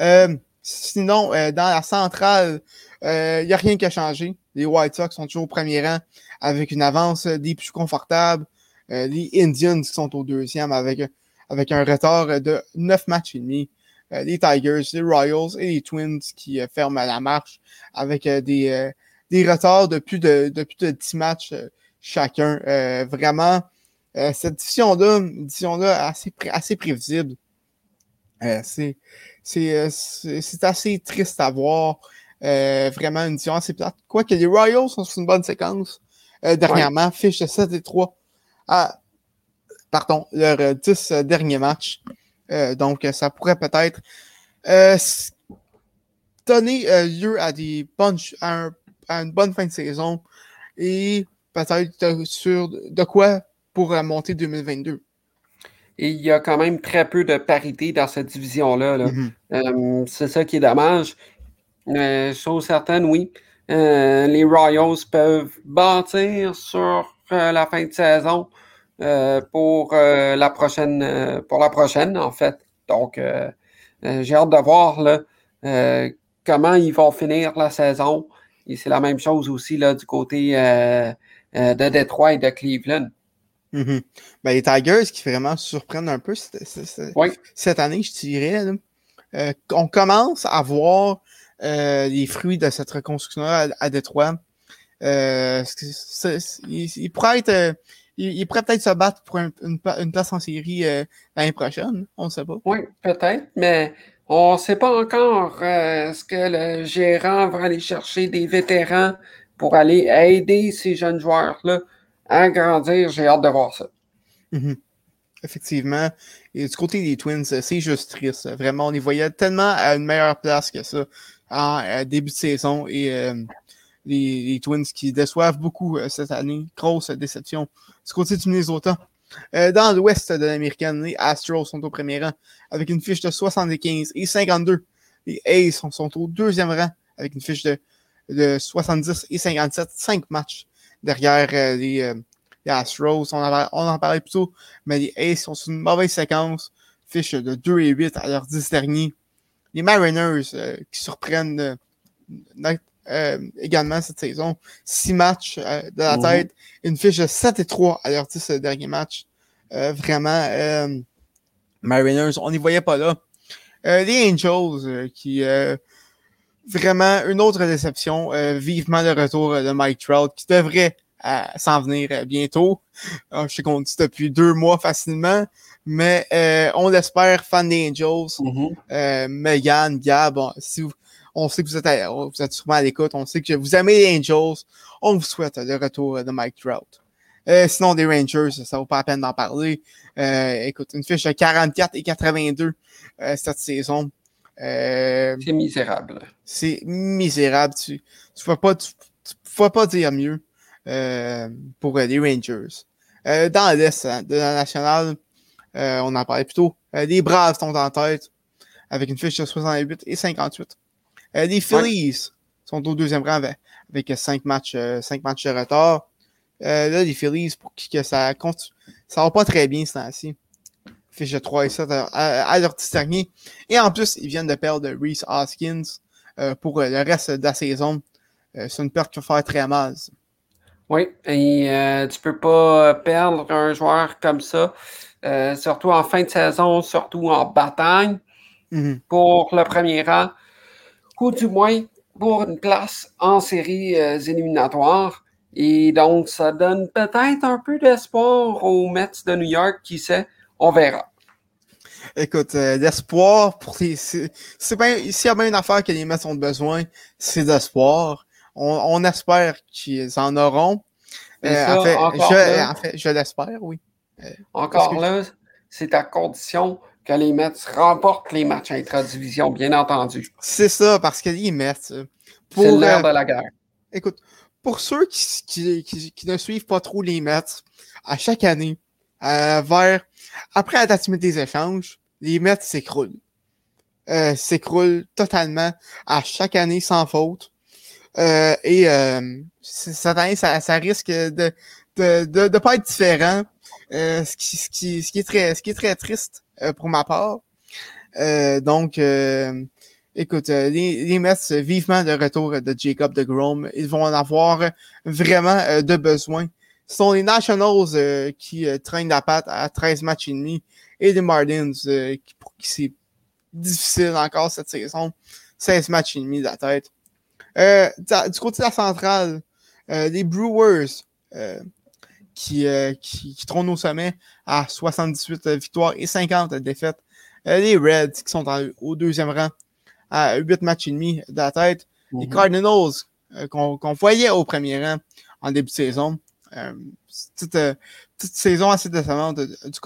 Euh, sinon, dans la centrale, il n'y a rien qui a changé. Les White Sox sont toujours au premier rang avec une avance des plus confortables. les Indians sont au deuxième avec, avec un retard de neuf matchs et demi. les Tigers, les Royals et les Twins qui ferment la marche avec des, des retards de plus de, de, plus de 10 matchs euh, chacun. Euh, vraiment, euh, cette division-là, division-là assez, assez prévisible. c'est, c'est, c'est assez triste à voir. vraiment une division assez plate. Quoique les Royals sont sur une bonne séquence. dernièrement, fiche de 7 et 3 à, pardon, leur 10 derniers matchs. donc, ça pourrait peut-être donner lieu à des punch, à un à une bonne fin de saison et peut-être sur de quoi pour monter 2022. Et il y a quand même très peu de parité dans cette division-là. Mm-hmm. Euh, c'est ça qui est dommage. Euh, chose certaine, oui. Euh, les Royals peuvent bâtir sur la fin de saison pour la prochaine pour la prochaine, en fait. Donc j'ai hâte de voir là, comment ils vont finir la saison. Et c'est la même chose aussi là, du côté euh, euh, de Détroit et de Cleveland. Mm-hmm. ben, les Tigers qui vraiment surprennent un peu cette, année, je dirais. Euh, on commence à voir les fruits de cette reconstruction-là à, Détroit. il, pourrait être il, pourrait peut-être se battre pour une, place en série l'année prochaine. On ne sait pas. Oui, peut-être, mais on ne sait pas encore est-ce que le gérant va aller chercher des vétérans pour aller aider ces jeunes joueurs-là à grandir? J'ai hâte de voir ça. Mm-hmm. Effectivement. Et du côté des Twins, c'est juste triste. Vraiment, on les voyait tellement à une meilleure place que ça en début de saison. Et euh, les, Twins qui déçoivent beaucoup euh, cette année. Grosse déception. Du côté du Minnesota. Euh, dans l'ouest de l'américaine, les Astros sont au premier rang avec une fiche de 75 et 52. Les A's sont, au deuxième rang avec une fiche de, de 70 et 57. Cinq matchs derrière les, les Astros, on en, parlait plus tôt, mais les Aces sont sur une mauvaise séquence, fiche de 2 et 8 à leurs 10 derniers. Les Mariners euh, qui surprennent euh, euh, également cette saison, 6 matchs de la mhm. tête, une fiche de 7 et 3 à leurs 10 derniers matchs. vraiment, Mariners, on n'y voyait pas là. les Angels qui vraiment une autre déception, vivement le retour de Mike Trout qui devrait s'en venir euh, bientôt. Ah, je sais qu'on dit depuis deux mois facilement, mais euh, on l'espère, fan des Angels. Euh, Megan, Gab, si on sait que vous êtes, vous êtes sûrement à l'écoute, on sait que vous aimez les Angels, on vous souhaite le retour de Mike Trout. Euh, sinon, des Rangers, ça vaut pas la peine d'en parler. Euh, écoute, une fiche de 44 et 82 euh, cette saison. c'est misérable. C'est misérable. Tu ne pas, tu, tu, pas dire mieux. Pour les Rangers. Dans l'Est hein, de la nationale, on en parlait plutôt. les Braves sont en tête avec une fiche de 68 et 58. Les Phillies sont au deuxième rang avec, 5 matchs, 5 matchs de retard. là, les Phillies, pour qui que ça compte, ça va pas très bien ce temps-ci. Fiche de 3 et 7 à, leur petit dernier. Et en plus, ils viennent de perdre Reese Hoskins pour le reste de la saison. c'est une perte qui va faire très mal. Oui, et euh, tu peux pas perdre un joueur comme ça, euh, surtout en fin de saison, surtout en bataille mm-hmm. pour le premier rang, ou du moins pour une place en séries euh, éliminatoires. Et donc, ça donne peut-être un peu d'espoir aux Mets de New York, qui sait, on verra. Écoute, l'espoir pour les. C'est bien. S'il y a bien une affaire que les Mets ont besoin, c'est d'espoir on, espère qu'ils en auront. Euh, en, fait, je, l'espère, oui. Euh, encore là, c'est à condition que les Mets remportent les matchs intra-division, bien entendu. C'est ça, parce que les Mets. Euh, c'est l'heure de la guerre. Écoute, pour ceux qui, ne suivent pas trop les Mets, à chaque année, vers après la date des échanges, les Mets s'écroulent. s'écroulent totalement à chaque année sans faute. Euh, et euh, cette année, ça, ça risque de de, de, de, pas être différent. Euh, ce, qui, ce, qui, ce, qui est très, ce qui est très triste euh, pour ma part. Euh, donc, écoute, les, les Mets vivement le retour de Jacob de Grom. Ils vont en avoir vraiment de besoin. Ce sont les Nationals qui traînent la patte à 13 matchs et demi et les Martins qui, pour qui c'est difficile encore cette saison. 16 matchs et demi de la tête. Euh, du côté de la centrale, euh, les Brewers euh, qui, qui, qui, trônent au sommet à 78 victoires et 50 défaites. les Reds qui sont au deuxième rang à 8 matchs et demi de la tête. Les mhm. Cardinals qu'on voyait au premier rang en début de saison. Toute, toute, saison assez décevante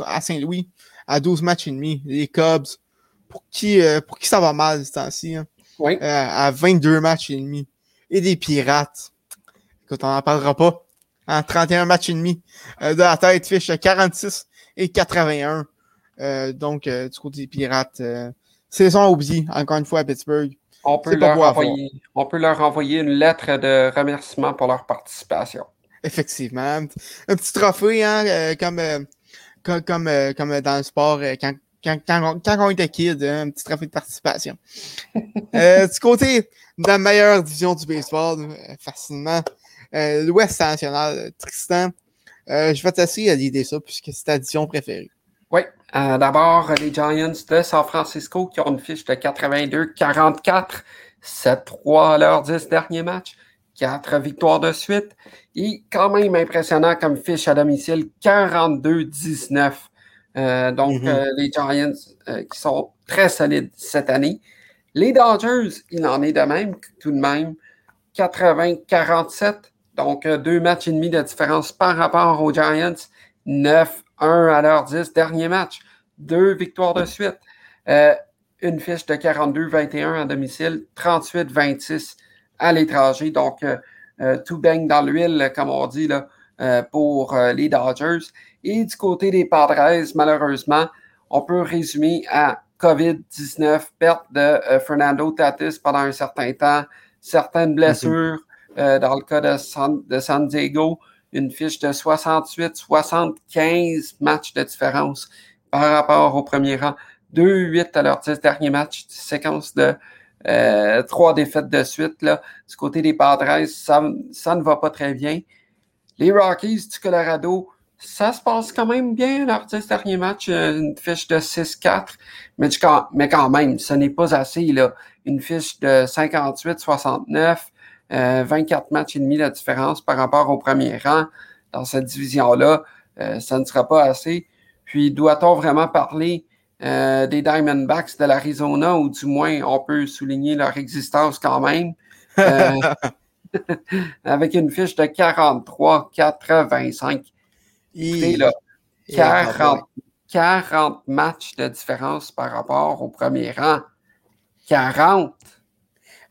à Saint-Louis à 12 matchs et demi. Les Cubs, pour qui, pour qui ça va mal ce temps-ci. Hein? Euh, à 22 matchs et demi. Et des Pirates. Écoute, on n'en parlera pas. En 31 matchs et demi. Euh, de la tête, fiche 46 et 81. Euh, donc, du côté des Pirates, saison oubliée, encore une fois, à Pittsburgh. On peut, leur envoyer, on peut leur envoyer une lettre de remerciement pour leur participation. Effectivement. Un petit trophée, hein, comme, comme, comme, comme, dans le sport, quand, quand, quand, on était kid, hein, un petit trophée de participation. euh, du côté de la meilleure division du baseball, euh, facilement, euh, l'Ouest national, Tristan, euh, je vais t'essayer à l'idée ça, puisque c'est ta division préférée. Oui, D'abord, les Giants de San Francisco qui ont une fiche de 82-44. 7-3 à leurs 10 derniers matchs, 4 victoires de suite. Et quand même impressionnant comme fiche à domicile, 42-19. Euh, donc, mm-hmm. les Giants qui sont très solides cette année. Les Dodgers, il en est de même, tout de même. 80-47. Donc, deux matchs et demi de différence par rapport aux Giants. 9-1 à leur 10 derniers matchs. Deux victoires de suite. Euh, une fiche de 42-21 à domicile, 38-26 à l'étranger. Donc, euh, euh, tout baigne dans l'huile, comme on dit, là, pour les Dodgers. Et du côté des Padres, malheureusement, on peut résumer à COVID-19, perte de Fernando Tatis pendant un certain temps, certaines blessures dans le cas de de San Diego, une fiche de 68-75 matchs de différence par rapport au premier rang. 2-8 à leurs 10 derniers matchs, séquence de euh, trois défaites de suite. Là. Du côté des Padres, ça, ça ne va pas très bien. Les Rockies du Colorado, ça se passe quand même bien à leurs 10 derniers matchs, euh, une fiche de 6-4, mais, mais quand même, ce n'est pas assez. Là. Une fiche de 58-69, 24 matchs et demi de différence par rapport au premier rang dans cette division-là. Euh, ça ne sera pas assez. Puis, doit-on vraiment parler euh, des Diamondbacks de l'Arizona, ou du moins, on peut souligner leur existence quand même, euh, avec une fiche de 43-85. Et là, 40, 40 matchs de différence par rapport au premier rang. 40!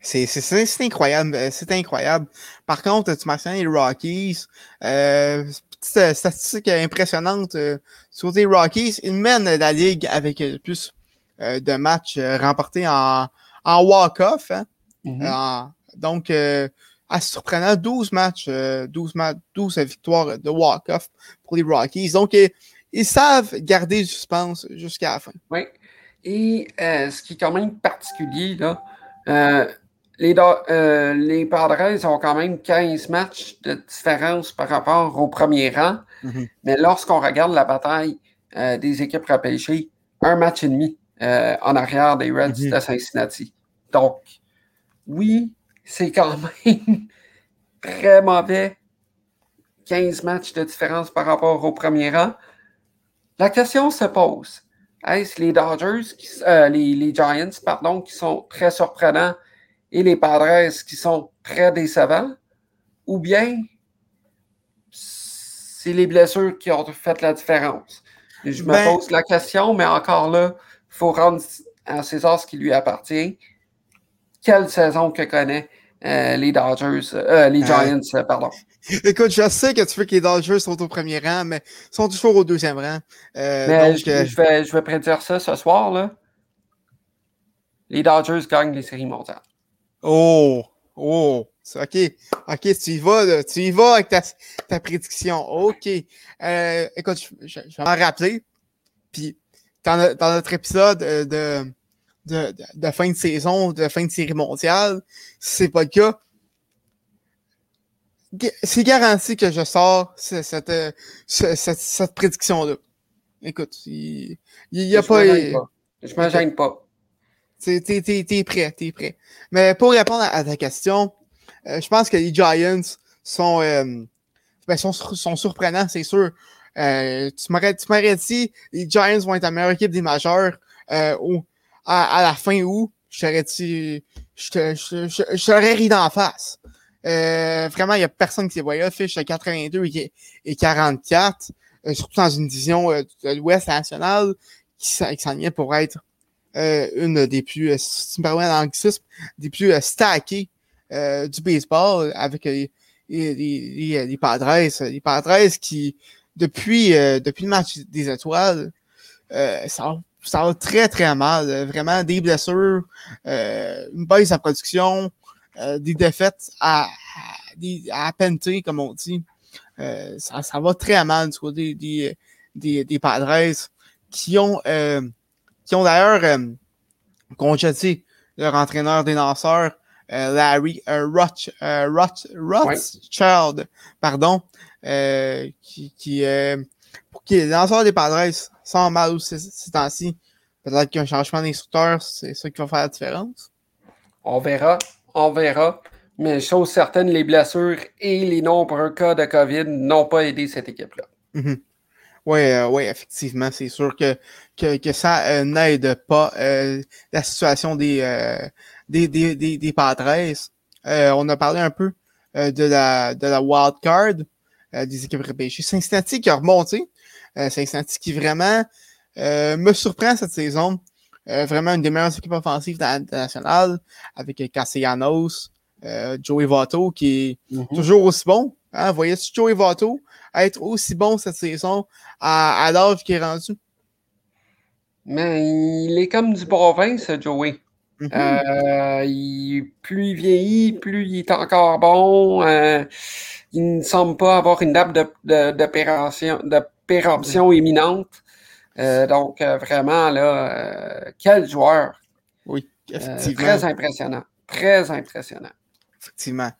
C'est incroyable. Euh, c'est incroyable. Par contre, tu mentionnes les Rockies. Euh, petite euh, statistique impressionnante. Euh, sur les Rockies, ils mènent la ligue avec le plus de matchs remportés en, en walk-off. Hein. Mm-hmm. donc, assez surprenant, 12 matchs, 12, matchs, 12 victoires de walk-off pour les Rockies. Donc, ils savent garder du suspense jusqu'à la fin. Oui. Et ce qui est quand même particulier, là, les, euh, les Padres ont quand même 15 matchs de différence par rapport au premier rang. Mhm. Mais lorsqu'on regarde la bataille euh, des équipes repêchées, un match et demi euh, en arrière des Reds mhm. de Cincinnati. Donc, oui, c'est quand même très mauvais. 15 matchs de différence par rapport au premier rang. La question se pose. Est-ce les Dodgers, les, les Giants, pardon, qui sont très surprenants et les Padres qui sont très décevants, ou bien c'est les blessures qui ont fait la différence. je me ben pose la question, mais encore là, il faut rendre à César ce qui lui appartient. Quelle saison que connaît euh, les Dodgers, euh, les Giants, euh, pardon. Écoute, je sais que tu veux que les Dodgers sont au premier rang, mais sont toujours au deuxième rang. mais je, vais, je vais prédire ça ce soir. Là. Les Dodgers gagnent les séries mondiales. Oh, oh, OK. OK, tu y vas, tu y vas avec ta, ta prédiction. OK. Euh, écoute, je, vais m'en rappeler. Puis, dans, dans, notre épisode euh, de, de, de, fin de saison, de fin de série mondiale, si c'est pas le cas, c'est garanti que je sors cette, cette, cette, prédiction-là. Écoute, il n'y a pas... Je me gêne pas. T'es prêt, t'es prêt. Mais pour répondre à, ta question, euh, je pense que les Giants sont, euh, ben, sont, sont, surprenants, c'est sûr. Euh, tu m'aurais dit les Giants vont être la meilleure équipe des majeurs euh, à, à, la fin août. Je dit, je t'aurais ri d'en face. Euh, vraiment, il n'y a personne qui voyé. Fiche de 82 et, et 44, surtout dans une division de l'Ouest national qui, qui s'en vient pour être euh, une des plus, euh, si tu me des plus euh, stackées du baseball avec les, les, les, les Padres. Les Padres qui, depuis, depuis le match des étoiles, ça, ça va très, très mal. Vraiment, des blessures, une baisse de production, des défaites à, à, à comme on dit. ça, ça va très mal du côté des, des, des Padres qui ont qui ont d'ailleurs euh, congédié leur entraîneur des lanceurs, euh, Larry euh, Roth, euh, Rothschild, pardon, qui, qui, pour qui les lanceurs des Padres sont mal aussi ces temps-ci. Peut-être qu'un changement d'instructeur, c'est ça qui va faire la différence. On verra, on verra. Mais chose certaine, les blessures et les nombreux cas de COVID n'ont pas aidé cette équipe-là. Mhm. Oui, euh, ouais, effectivement, c'est sûr que, que, que ça euh, n'aide pas euh, la situation des, des, des, des, des Padres. on a parlé un peu de la de la wild card des équipes repêchées. Cincinnati qui a remonté. Cincinnati qui vraiment me surprend cette saison. vraiment une des meilleures équipes offensives de la nationale avec Castellanos, Joey Votto qui est mm-hmm. toujours aussi bon. Hein, voyez-vous Joey Votto? Être aussi bon cette saison à, à l'âge qu'il est rendu? Mais il est comme du province, Joey. Mm -hmm. plus il vieillit, plus il est encore bon. Euh, il ne semble pas avoir une date d'opération de, de, imminente. Euh, donc, euh, vraiment, là, quel joueur. Oui, effectivement. très impressionnant. Très impressionnant. Effectivement.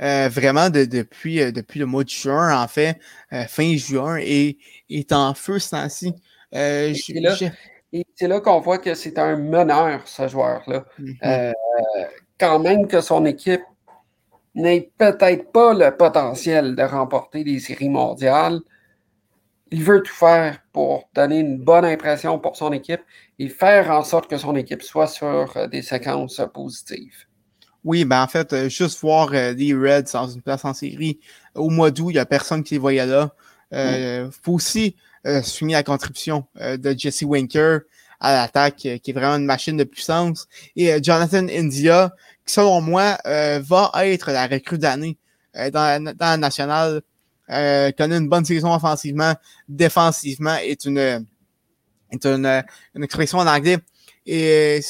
Euh, vraiment de, depuis, euh, depuis le mois de juin, en fait, euh, fin juin, et est en feu ce temps-ci. c'est là, qu'on voit que c'est un meneur, ce joueur-là. Mm-hmm. quand même que son équipe n'ait peut-être pas le potentiel de remporter des séries mondiales, il veut tout faire pour donner une bonne impression pour son équipe et faire en sorte que son équipe soit sur des séquences positives. Oui, ben en fait, euh, juste voir euh, les Reds dans une place en série au mois d'août, il n'y a personne qui les voyait là. Euh, mm. faut aussi euh, souligner la contribution de Jesse Winker à l'attaque, qui est vraiment une machine de puissance. Et Jonathan India, qui selon moi va être la recrue d'année dans, dans la nationale, connaît une bonne saison offensivement, défensivement, est une est une, une expression en anglais et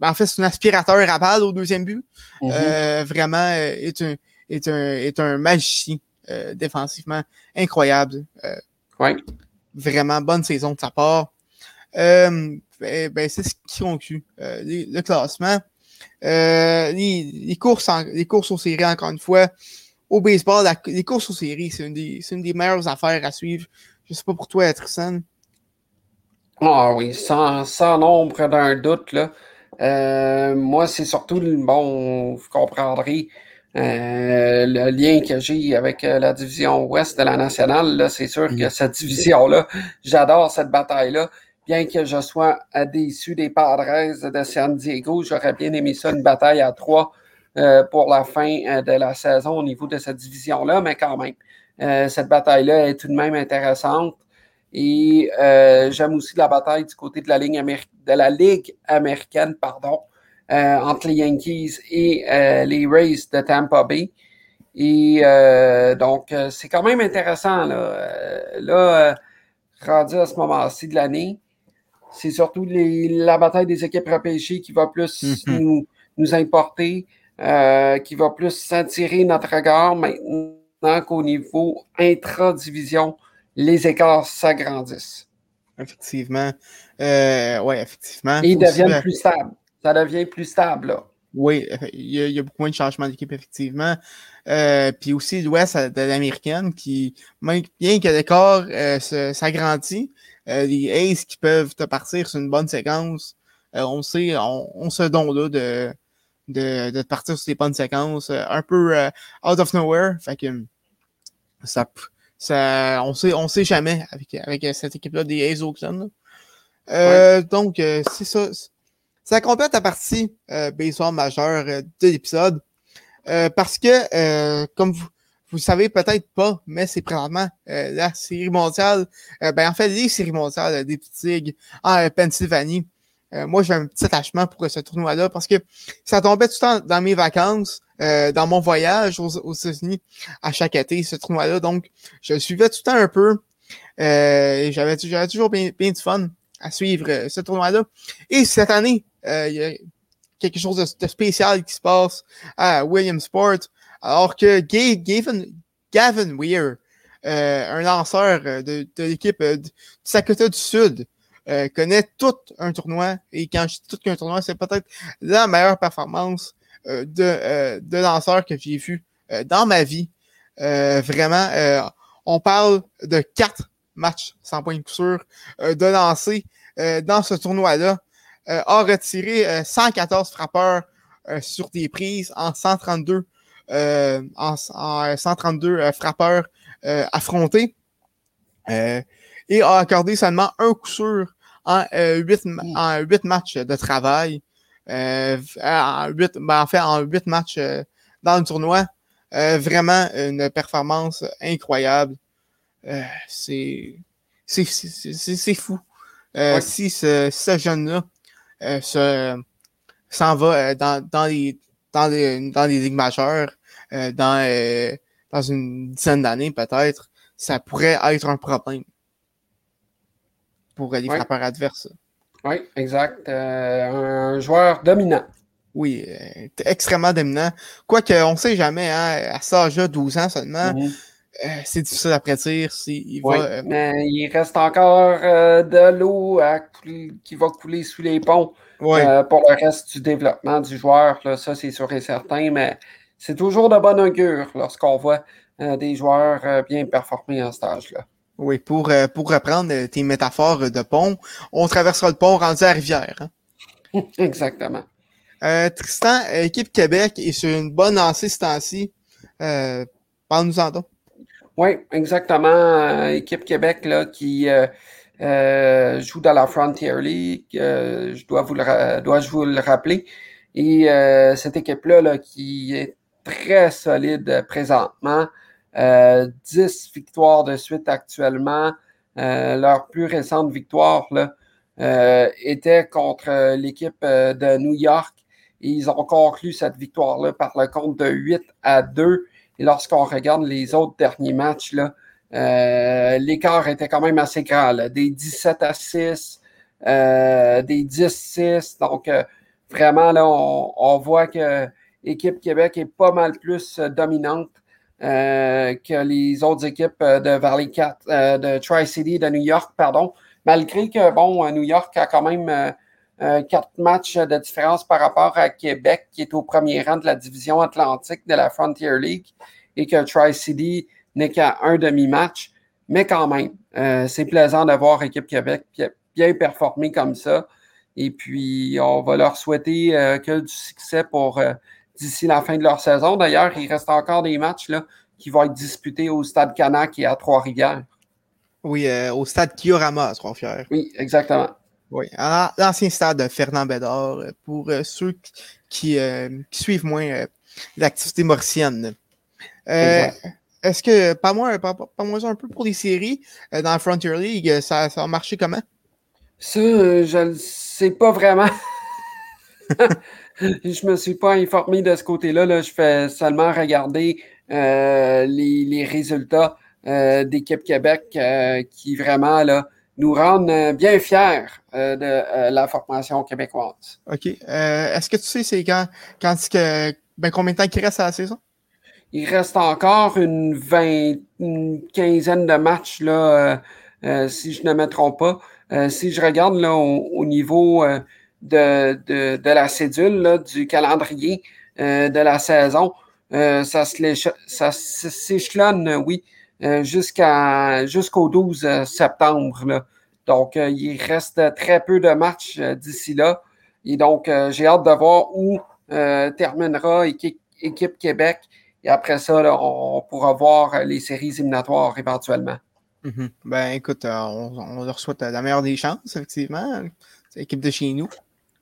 ben, en fait, c'est un aspirateur à balle au deuxième but. Mm-hmm. euh, vraiment, euh, est un, est un, est un magicien euh, défensivement incroyable. Euh, ouais. Vraiment bonne saison de sa part. Ben, ben, c'est ce qui conclut le classement. Les, les, courses en, les courses aux séries, encore une fois, au baseball, les courses aux séries, c'est une, des, une des meilleures affaires à suivre. Je sais pas pour toi, Tristan. Ah oui, sans, sans nombre d'un doute. Là. Euh, moi, c'est surtout, bon, vous comprendrez euh, le lien que j'ai avec euh, la division ouest de la nationale. Là, c'est sûr que mm. cette division-là, j'adore cette bataille-là. Bien que je sois déçu des Padres de San Diego, j'aurais bien aimé ça, une bataille à trois pour la fin de la saison au niveau de cette division-là, mais quand même, cette bataille-là est tout de même intéressante. Et euh, j'aime aussi la bataille du côté de la, ligne de la Ligue américaine pardon, euh, entre les Yankees et euh, les Rays de Tampa Bay. Et donc, c'est quand même intéressant. Là, là rendu à ce moment-ci de l'année, c'est surtout les, la bataille des équipes repêchées qui va plus mm-hmm. nous, nous, importer, qui va plus s'attirer notre regard maintenant qu'au niveau intra-division les écarts s'agrandissent. Effectivement. Euh, oui, effectivement. Et ils deviennent plus stables. Ça devient plus stable, là. Oui, il y, a, beaucoup moins de changements d'équipe, effectivement. Euh, puis aussi l'Ouest de l'américaine qui, bien que l'écart euh, s'agrandit, euh, les Aces qui peuvent te partir sur une bonne séquence, euh, on sait, on, on se donne là de, de, de partir sur des bonnes séquences, un peu out of nowhere. Fait que ça, ça, on sait, on sait jamais avec, avec cette équipe-là des A's Oakland. Euh, Donc, euh, c'est ça. Ça complète la partie euh, baseball majeure euh, de l'épisode. Euh, parce que, comme vous, vous savez peut-être pas, mais c'est probablement la série mondiale. ben, en fait, les séries mondiales des petits tigres en Pennsylvanie. moi, j'ai un petit attachement pour ce tournoi-là parce que ça tombait tout le temps dans mes vacances. Euh, dans mon voyage aux, États-Unis à chaque été, ce tournoi-là. Donc, je le suivais tout le temps un peu. Euh, j'avais, j'avais toujours bien, bien, du fun à suivre euh, ce tournoi-là. Et cette année, euh, il y a quelque chose de, spécial qui se passe à Williamsport, alors que Gavin, Weir, un lanceur de, de l'équipe du Sakota du Sud, connaît tout un tournoi. Et quand je dis tout un tournoi, c'est peut-être la meilleure performance euh, de, euh, de lanceurs que j'ai vu euh, dans ma vie. vraiment, on parle de quatre matchs sans point de coup de lancer dans ce tournoi-là. a retiré 114 frappeurs sur des prises en 132, en, 132 frappeurs affrontés et a accordé seulement un coup sûr en, huit, en huit matchs de travail. En, huit, ben, en fait, en huit matchs dans le tournoi. vraiment une performance incroyable. c'est c'est fou. Euh, si ce, ce jeune-là euh, s'en va euh, dans, dans, les, dans, les, dans les ligues majeures, euh, dans, euh, dans une dizaine d'années peut-être, ça pourrait être un problème pour les frappeurs adverses. Oui, exact. un joueur dominant. Oui, extrêmement dominant. Quoique, on ne sait jamais, hein, à ça, âge 12 ans seulement, mm-hmm. Euh, c'est difficile à prédire. Il, va, euh, mais il reste encore euh, de l'eau qui va couler sous les ponts pour le reste du développement du joueur. Là, ça, c'est sûr et certain, mais c'est toujours de bon augure lorsqu'on voit des joueurs bien performer en stage. Là. Oui, pour, pour reprendre tes métaphores de pont, on traversera le pont rendu à rivière. Hein. Exactement. Tristan, équipe Québec est sur une bonne lancée ce temps-ci. Parle-nous en donc. Oui, exactement. Euh, équipe Québec là, qui euh, euh, joue dans la Frontier League. je dois vous le dois-je vous le rappeler. Et cette équipe-là là, qui est très solide présentement. 10 victoires de suite actuellement. leur plus récente victoire là, était contre l'équipe de New York. Ils ont conclu cette victoire-là par le compte de 8 à 2. Et lorsqu'on regarde les autres derniers matchs, là, euh, l'écart était quand même assez grand. des 17 à 6, euh, des 10-6. Donc, euh, vraiment, là, on, voit que l'équipe Québec est pas mal plus dominante que les autres équipes de Valley 4, de Tri-City, de New York, pardon. Malgré que, bon, New York a quand même quatre matchs de différence par rapport à Québec, qui est au premier rang de la division atlantique de la Frontier League, et que Tri-City n'est qu'à un demi-match. Mais quand même, euh, c'est plaisant d'avoir Équipe Québec bien performer comme ça. Et puis, on va leur souhaiter euh, que du succès pour euh, d'ici la fin de leur saison. D'ailleurs, il reste encore des matchs là, qui vont être disputés au Stade Canac et à Trois-Rivières. Oui, au Stade Kiorama à Trois-Rivières. Oui, exactement. Oui, l'ancien stade de Fernand Bédard, euh, pour euh, ceux qui, euh, qui, suivent moins l'activité mauricienne. Est-ce que, pas moi, pas, moi un peu pour les séries dans la Frontier League, ça, ça a marché comment? Ça, je ne sais pas vraiment. je me suis pas informé de ce côté-là. Là. Je fais seulement regarder les, les, résultats d'équipe Québec qui vraiment là, nous rendent euh, bien fiers euh, de euh, la formation québécoise. OK. Est-ce que tu sais c'est quand, quand que, ben, combien de temps il reste à la saison? Il reste encore une, vingt, une quinzaine de matchs, là, si je ne me trompe pas. si je regarde là, au, niveau de, de, de, la cédule, là, du calendrier de la saison, ça, se, ça s'échelonne, oui, euh, jusqu'au 12 euh, septembre. Là. Donc, euh, il reste très peu de matchs d'ici là. Et donc, j'ai hâte de voir où terminera équipe, équipe, Québec. Et après ça, là, on, pourra voir les séries éliminatoires éventuellement. Mm-hmm. Ben, écoute, on, on, leur souhaite la meilleure des chances, effectivement. C'est l'équipe de chez nous.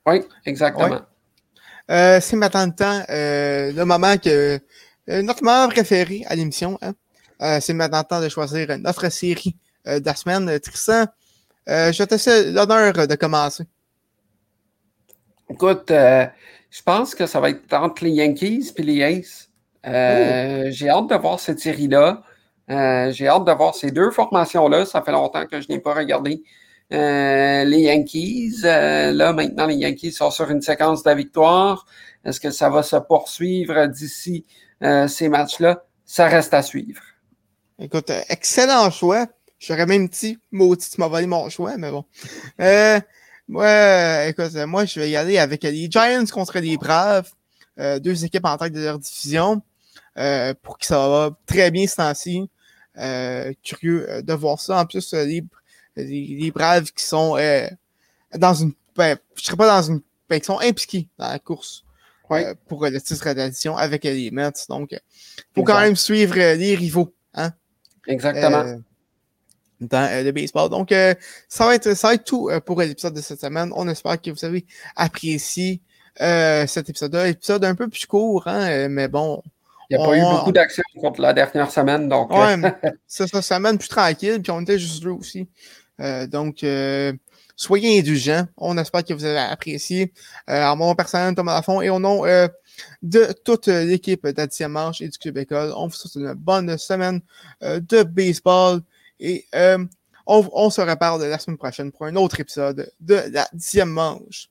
Oui, exactement. c'est maintenant le temps, le moment que notre moment préféré à l'émission, hein? Euh, c'est maintenant temps de choisir notre série euh, de la semaine. Tristan, euh, je te laisse l'honneur de commencer. Écoute, je pense que ça va être entre les Yankees et les Aces. Oh. J'ai hâte de voir cette série-là. J'ai hâte de voir ces deux formations-là. Ça fait longtemps que je n'ai pas regardé les Yankees. là, maintenant, les Yankees sont sur une séquence de victoire. Est-ce que ça va se poursuivre d'ici ces matchs-là? Ça reste à suivre. Écoute, euh, excellent choix. J'aurais même dit, maudit, tu m'as volé mon choix, mais bon. Euh, ouais, écoute, euh, moi, je vais y aller avec les Giants contre les Braves. Euh, deux équipes en tête de leur division. Euh, pour qui ça va très bien ce temps-ci. curieux de voir ça. En plus, les, les, Braves qui sont dans une. Ben, je serais pas dans une. Ben, qui sont impliqués dans la course pour le titre d'addition avec les Mets. Donc, il faut quand même suivre les rivaux. Hein? Exactement. dans le baseball. Donc, ça, va être, ça va être tout pour l'épisode de cette semaine. On espère que vous avez apprécié cet épisode-là. Épisode un peu plus court, hein, mais bon, il n'y a pas eu beaucoup d'action contre la dernière semaine. Donc, ouais, ça, ça semaine plus tranquille, puis on était juste deux aussi. Euh, donc, euh, soyez indulgents. On espère que vous avez apprécié. Euh, en mon personnel, Thomas Lafont, et au nom euh, de toute l'équipe d'Addition Marche et du Club École, on vous souhaite une bonne semaine de baseball. Et on, on se reparle la semaine prochaine pour un autre épisode de la dixième manche.